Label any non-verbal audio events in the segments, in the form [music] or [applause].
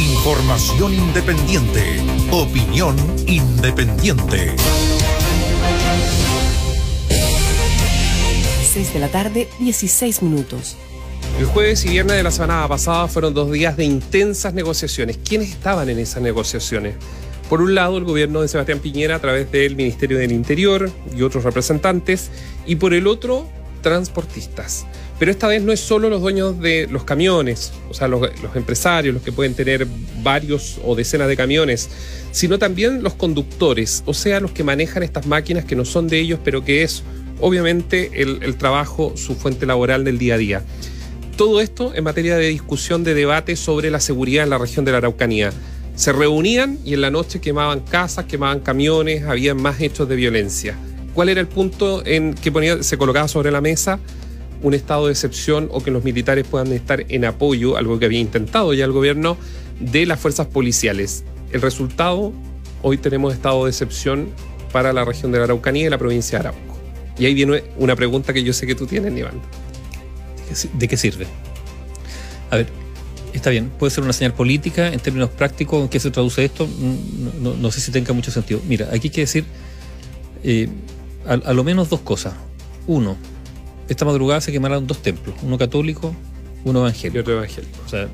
Información independiente. Opinión independiente. 6 de la tarde, 16 minutos. El jueves y viernes de la semana pasada fueron dos días de intensas negociaciones. ¿Quiénes estaban en esas negociaciones? Por un lado, el gobierno de Sebastián Piñera a través del Ministerio del Interior y otros representantes, y por el otro, transportistas. Pero esta vez no es solo los dueños de los camiones, o sea, los, empresarios, los que pueden tener varios o decenas de camiones, sino también los conductores, o sea, los que manejan estas máquinas que no son de ellos, pero que es obviamente el, el trabajo, su fuente laboral del día a día. Todo esto en materia de discusión, de debate sobre la seguridad en la región de la Araucanía. Se reunían y en la noche quemaban casas, quemaban camiones, había más hechos de violencia. ¿Cuál era el punto en que se colocaba sobre la mesa? un estado de excepción o que los militares puedan estar en apoyo, algo que había intentado ya el gobierno, de las fuerzas policiales. El resultado, hoy tenemos estado de excepción para la región de la Araucanía y la provincia de Arauco. Y ahí viene una pregunta que yo sé que tú tienes, Iván. ¿De qué sirve? A ver, está bien, puede ser una señal política, en términos prácticos, ¿en qué se traduce esto? No, no, no sé si tenga mucho sentido. Mira, aquí hay que decir eh, a, a lo menos dos cosas. Uno, esta madrugada se quemaron dos templos, uno católico, uno evangélico. Y otro evangélico. O sea,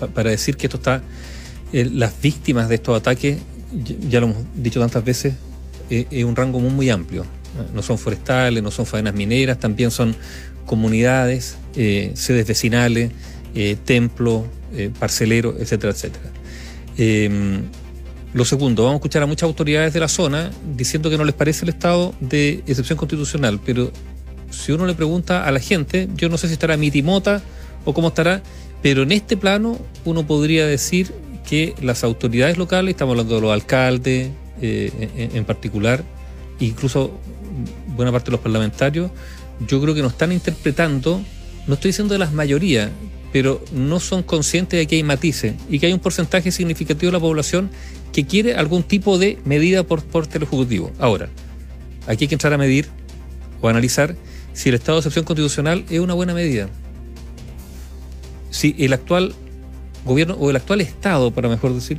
pa para decir que esto está, eh, las víctimas de estos ataques, ya lo hemos dicho tantas veces, eh, es un rango muy, muy amplio. No son forestales, no son faenas mineras, también son comunidades, eh, sedes vecinales, templos, parceleros, etcétera, etcétera. Lo segundo, vamos a escuchar a muchas autoridades de la zona diciendo que no les parece el estado de excepción constitucional, pero si uno le pregunta a la gente, yo no sé si estará mitimota o cómo estará, pero en este plano uno podría decir que las autoridades locales, estamos hablando de los alcaldes eh, en, particular, incluso buena parte de los parlamentarios, yo creo que nos están interpretando, no estoy diciendo de las mayorías, pero no son conscientes de que hay matices y que hay un porcentaje significativo de la población que quiere algún tipo de medida por parte del Ejecutivo. Ahora, aquí hay que entrar a medir o analizar si el estado de excepción constitucional es una buena medida. Si el actual gobierno o el actual Estado, para mejor decir,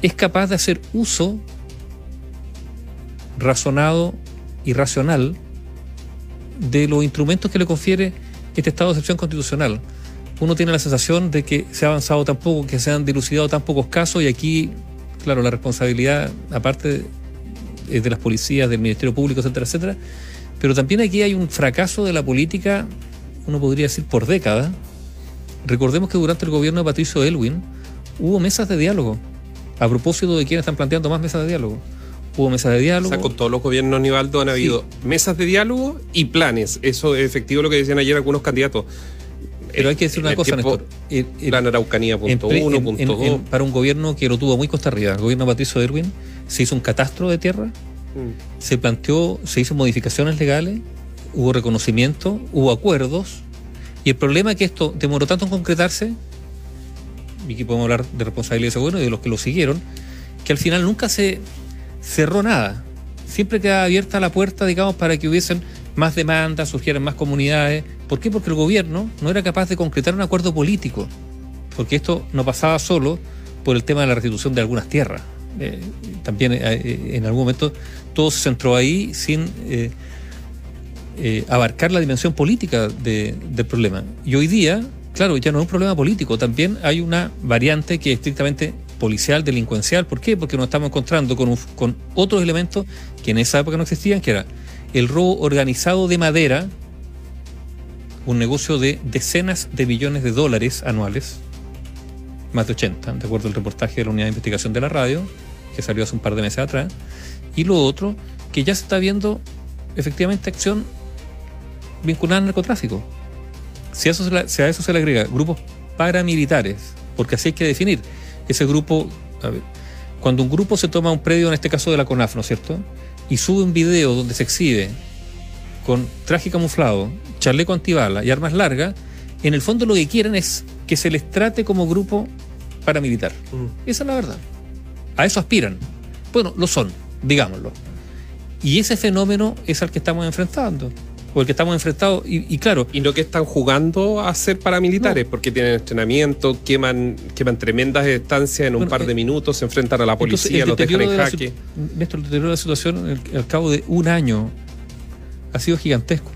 es capaz de hacer uso razonado y racional de los instrumentos que le confiere este estado de excepción constitucional. Uno tiene la sensación de que se ha avanzado tan poco, que se han dilucidado tan pocos casos y aquí, claro, la responsabilidad, aparte es de las policías, del Ministerio Público, etcétera, etcétera, pero también aquí hay un fracaso de la política, uno podría decir, por décadas. Recordemos que durante el gobierno de Patricio Elwin hubo mesas de diálogo. A propósito de quienes están planteando más mesas de diálogo. Hubo mesas de diálogo. O sea, con todos los gobiernos, Nivaldo, han habido sí. mesas de diálogo y planes. Eso es efectivo lo que decían ayer algunos candidatos. Pero hay que decir una cosa, tiempo, Néstor. El, plan Araucanía punto uno, punto dos. Para un gobierno que lo tuvo muy costa arriba, el gobierno de Patricio Erwin, se hizo un catastro de tierra, mm. se planteó, se hizo modificaciones legales, hubo reconocimiento, hubo acuerdos, y el problema es que esto demoró tanto en concretarse, y aquí podemos hablar de responsabilidad de ese gobierno y de los que lo siguieron, que al final nunca se cerró nada. Siempre quedaba abierta la puerta, digamos, para que hubiesen más demandas, surgieran más comunidades. ¿Por qué? Porque el gobierno no era capaz de concretar un acuerdo político. Porque esto no pasaba solo por el tema de la restitución de algunas tierras. Eh, también eh, en algún momento todo se centró ahí sin eh, abarcar la dimensión política de, del problema. Y hoy día, claro, ya no es un problema político, también hay una variante que es estrictamente policial, delincuencial. ¿Por qué? Porque nos estamos encontrando con, con otros elementos que en esa época no existían, que era el robo organizado de madera, un negocio de decenas de millones de dólares anuales, más de 80, de acuerdo al reportaje de la unidad de investigación de la radio, que salió hace un par de meses atrás, y lo otro, que ya se está viendo efectivamente acción vinculada al narcotráfico. Si a eso se, a le agrega grupos paramilitares, porque así hay que definir ese grupo, cuando un grupo se toma un predio, en este caso de la CONAF, ¿no es cierto?, y sube un video donde se exhibe con traje camuflado, chaleco antibala y armas largas, en el fondo lo que quieren es que se les trate como grupo paramilitar. Mm. Esa es la verdad. A eso aspiran. Bueno, lo son, digámoslo. Y ese fenómeno es al que estamos enfrentando. O el que estamos enfrentados. Y, claro. Y no que están jugando a ser paramilitares, porque tienen entrenamiento, queman, queman tremendas distancias en un par de eh, minutos, se enfrentan a la policía, los dejan en jaque. Néstor, el deterioro de la situación al cabo de un año ha sido gigantesco.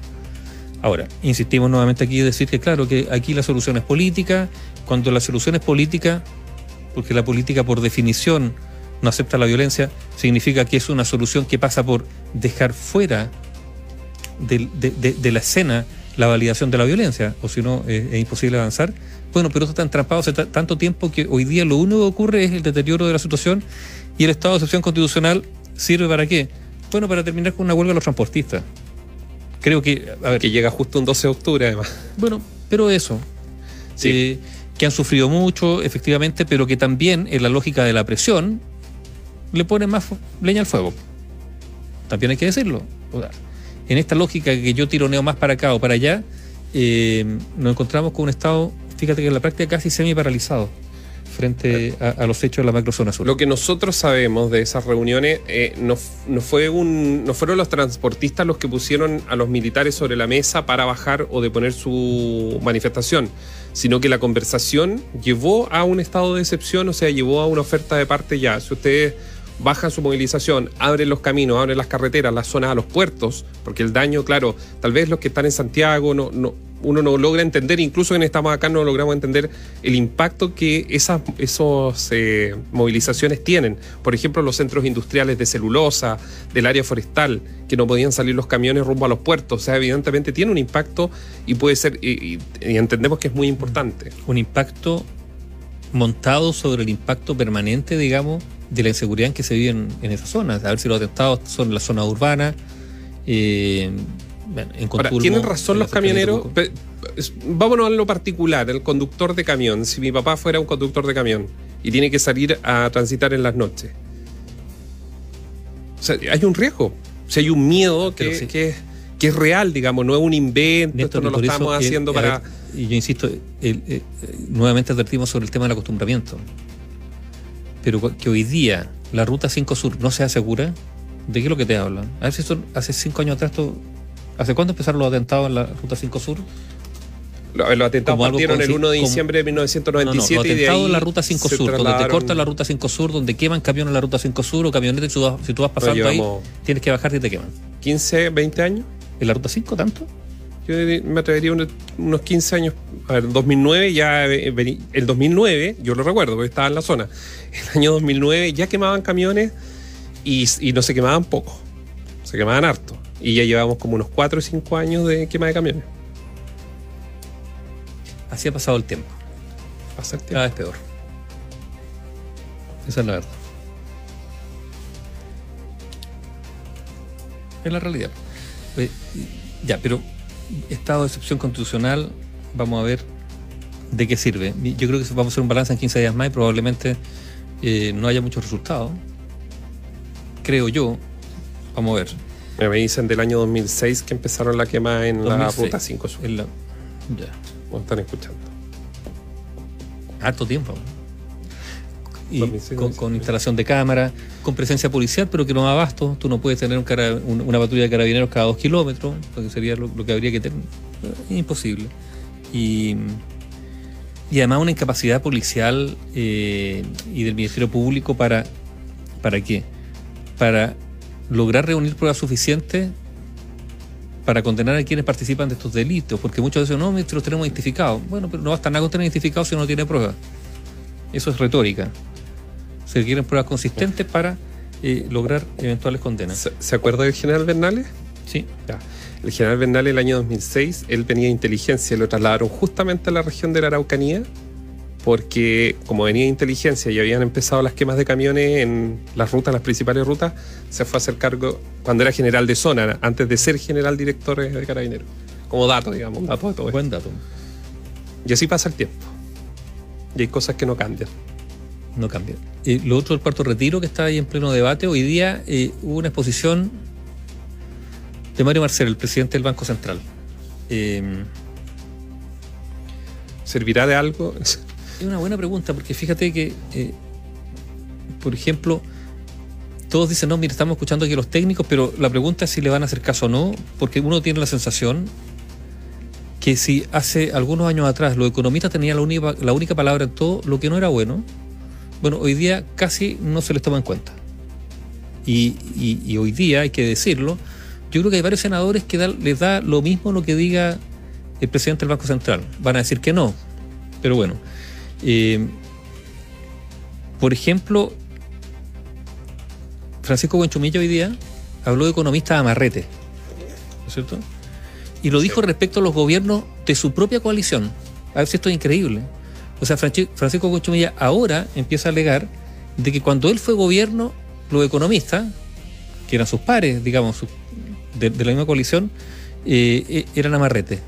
Ahora, insistimos nuevamente aquí en decir que, claro, que aquí la solución es política. Cuando la solución es política, porque la política por definición no acepta la violencia, significa que es una solución que pasa por dejar fuera de, la escena la validación de la violencia, o si no es imposible avanzar. Bueno, pero esto está entrampado hace tanto tiempo que hoy día lo único que ocurre es el deterioro de la situación y el estado de excepción constitucional sirve para qué? Bueno, para terminar con una huelga de los transportistas. Creo que, a ver, que llega justo un 12 de octubre además. Bueno, pero eso. Sí. Eh, que han sufrido mucho, efectivamente, pero que también en la lógica de la presión le ponen más leña al fuego. También hay que decirlo. En esta lógica que yo tironeo más para acá o para allá, eh, nos encontramos con un Estado, fíjate que en la práctica casi semi paralizado frente a, los hechos de la macrozona sur. Lo que nosotros sabemos de esas reuniones eh, no, fue un, no fueron los transportistas los que pusieron a los militares sobre la mesa para bajar o deponer su manifestación, sino que la conversación llevó a un estado de excepción, o sea, llevó a una oferta de parte ya. Si ustedes bajan su movilización, abren los caminos, abren las carreteras, las zonas a los puertos, porque el daño, claro, tal vez los que están en Santiago no, no uno no logra entender, incluso en estamos acá no logramos entender el impacto que esas esos, eh, movilizaciones tienen. Por ejemplo, los centros industriales de celulosa, del área forestal, que no podían salir los camiones rumbo a los puertos. O sea, evidentemente tiene un impacto y puede ser, y, entendemos que es muy importante. Un impacto montado sobre el impacto permanente, digamos, de la inseguridad en que se vive en, esas zonas. A ver si los atentados son en la zona urbana. Eh, tienen razón los camioneros. Vámonos a lo particular, el conductor de camión. Si mi papá fuera un conductor de camión y tiene que salir a transitar en las noches. O sea, hay un riesgo. O sea, hay un miedo que, que, es real, digamos, no es un invento, esto no lo estamos haciendo para. y yo insisto, nuevamente advertimos sobre el tema del acostumbramiento. Pero que hoy día la ruta 5 Sur no sea segura, ¿de qué es lo que te hablan? A ver si esto hace cinco años atrás esto ¿Hace cuándo empezaron los atentados en la Ruta 5 Sur? Los, atentados partieron el 1 de diciembre de 1997. No, los atentados en la Ruta 5 Sur, donde te cortan la Ruta 5 Sur, donde queman camiones en la Ruta 5 Sur o camionetas, si tú vas pasando ahí, tienes que bajar y te queman. ¿15, 20 años? ¿En la Ruta 5 tanto? Yo me atrevería unos 15 años. A ver, 2009 ya. El 2009, yo lo recuerdo, porque estaba en la zona. [laughs] El año 2009 ya quemaban camiones y, y no se quemaban poco. Se quemaban harto. Y ya llevamos como unos 4 o 5 años de quema de camiones. Así ha pasado el tiempo. Pasa el tiempo. Cada vez peor. Esa es la verdad. Es la realidad. Eh, ya, pero estado de excepción constitucional, vamos a ver de qué sirve. Yo creo que vamos a hacer un balance en 15 días más y probablemente eh, no haya muchos resultados. Creo yo. Vamos a ver. Me dicen del año 2006 que empezaron la quema en la ruta 5 Sur. ya. ¿Cómo están escuchando? Harto tiempo. Y con, instalación de cámara, con presencia policial, pero que no da abasto. Tú no puedes tener una patrulla de carabineros cada dos kilómetros, porque sería lo, que habría que tener. Es imposible. Y, y además una incapacidad policial eh, y del Ministerio Público para, ¿para qué? Para lograr reunir pruebas suficientes para condenar a quienes participan de estos delitos, porque muchos dicen, no, los tenemos identificados. Bueno, pero no basta nada con tener identificados si uno no tiene pruebas. Eso es retórica. Se requieren pruebas consistentes para eh, lograr eventuales condenas. ¿Se, acuerda del general Bernales? Sí. El general Bernales, el año 2006, él venía de inteligencia, lo trasladaron justamente a la región de la Araucanía porque como venía inteligencia y habían empezado las quemas de camiones en las rutas, las principales rutas, se fue a hacer cargo cuando era general de zona, antes de ser general director de carabineros. Como dato, digamos, un dato de todo Buen dato. Y así pasa el tiempo. Y hay cosas que no cambian. No cambian. Y lo otro, el cuarto retiro que está ahí en pleno debate, hoy día eh, hubo una exposición de Mario Marcel, el presidente del Banco Central. Eh, ¿Servirá de algo? [laughs] Es una buena pregunta, porque fíjate que, eh, por ejemplo, todos dicen, no, mira, estamos escuchando aquí a los técnicos, pero la pregunta es si le van a hacer caso o no, porque uno tiene la sensación que si hace algunos años atrás los economistas tenían la única, la única palabra en todo lo que no era bueno, bueno, hoy día casi no se les toma en cuenta. Y, y, hoy día, hay que decirlo, yo creo que hay varios senadores que les da lo mismo lo que diga el presidente del Banco Central. Van a decir que no, pero bueno. Eh, por ejemplo, Francisco Buenchumillo hoy día habló de economistas amarrete, ¿no es cierto? Y lo dijo respecto a los gobiernos de su propia coalición. A ver si esto es increíble. O sea, Francisco Buenchumilla ahora empieza a alegar de que cuando él fue gobierno, los economistas, que eran sus pares, digamos, de, la misma coalición, eh, eh, eran amarrete.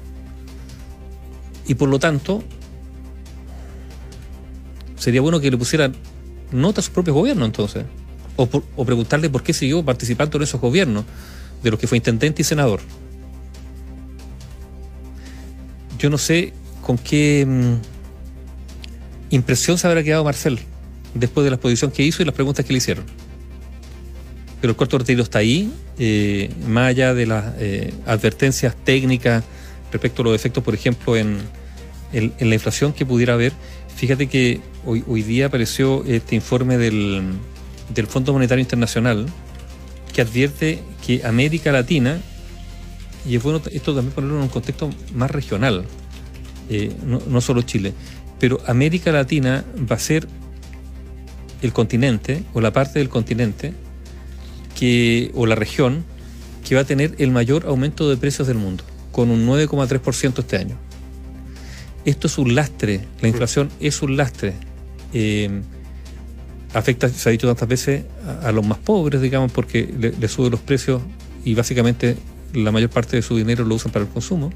Y por lo tanto, sería bueno que le pusieran nota a su propio gobierno entonces o, preguntarle por qué siguió participando en esos gobiernos, de los que fue intendente y senador. Yo no sé con qué mm, impresión se habrá quedado Marcel después de la exposición que hizo y las preguntas que le hicieron. Pero el corto retiro está ahí, eh, más allá de las eh, advertencias técnicas respecto a los efectos, por ejemplo, en, la inflación que pudiera haber. Fíjate que hoy, hoy día apareció este informe del, del Fondo Monetario Internacional que advierte que América Latina, y es bueno esto también ponerlo en un contexto más regional, eh, no, solo Chile, pero América Latina va a ser el continente o la parte del continente que, o la región que va a tener el mayor aumento de precios del mundo, con un 9,3% este año. Esto es un lastre, la inflación es un lastre. Eh, afecta, se ha dicho tantas veces, a, los más pobres, digamos, porque le, le sube los precios y básicamente la mayor parte de su dinero lo usan para el consumo.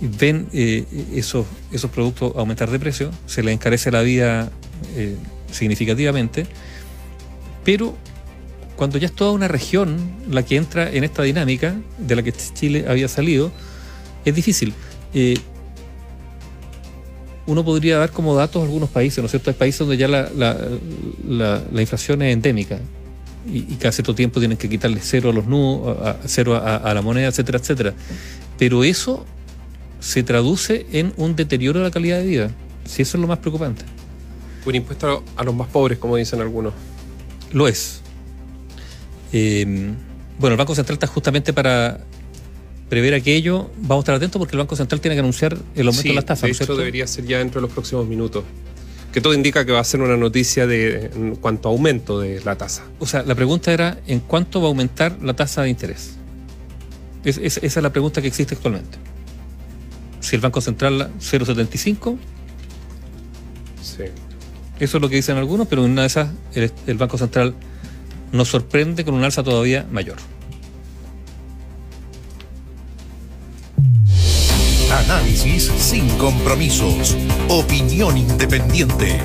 Y ven eh, esos, esos productos aumentar de precio, se les encarece la vida eh, significativamente, pero cuando ya es toda una región la que entra en esta dinámica de la que Chile había salido, es difícil. Eh, uno podría dar como datos algunos países, ¿no es cierto? Hay países donde ya la, la, inflación es endémica y, cada cierto tiempo tienen que quitarle cero a los nudos, cero a, la moneda, etcétera, etcétera. Pero eso se traduce en un deterioro de la calidad de vida. Si eso es lo más preocupante. Un impuesto a los más pobres, como dicen algunos. Lo es. Eh, bueno, el Banco Central está justamente para prever aquello, vamos a estar atentos porque el Banco Central tiene que anunciar el aumento de las tasas. De debería ser ya dentro de los próximos minutos. Que todo indica que va a ser una noticia de en cuanto a aumento de la tasa. O sea, la pregunta era: ¿en cuánto va a aumentar la tasa de interés? esa es la pregunta que existe actualmente. Si el Banco Central 0,75. Sí. Eso es lo que dicen algunos, pero en una de esas el Banco Central nos sorprende con un alza todavía mayor. Análisis sin compromisos. Opinión independiente.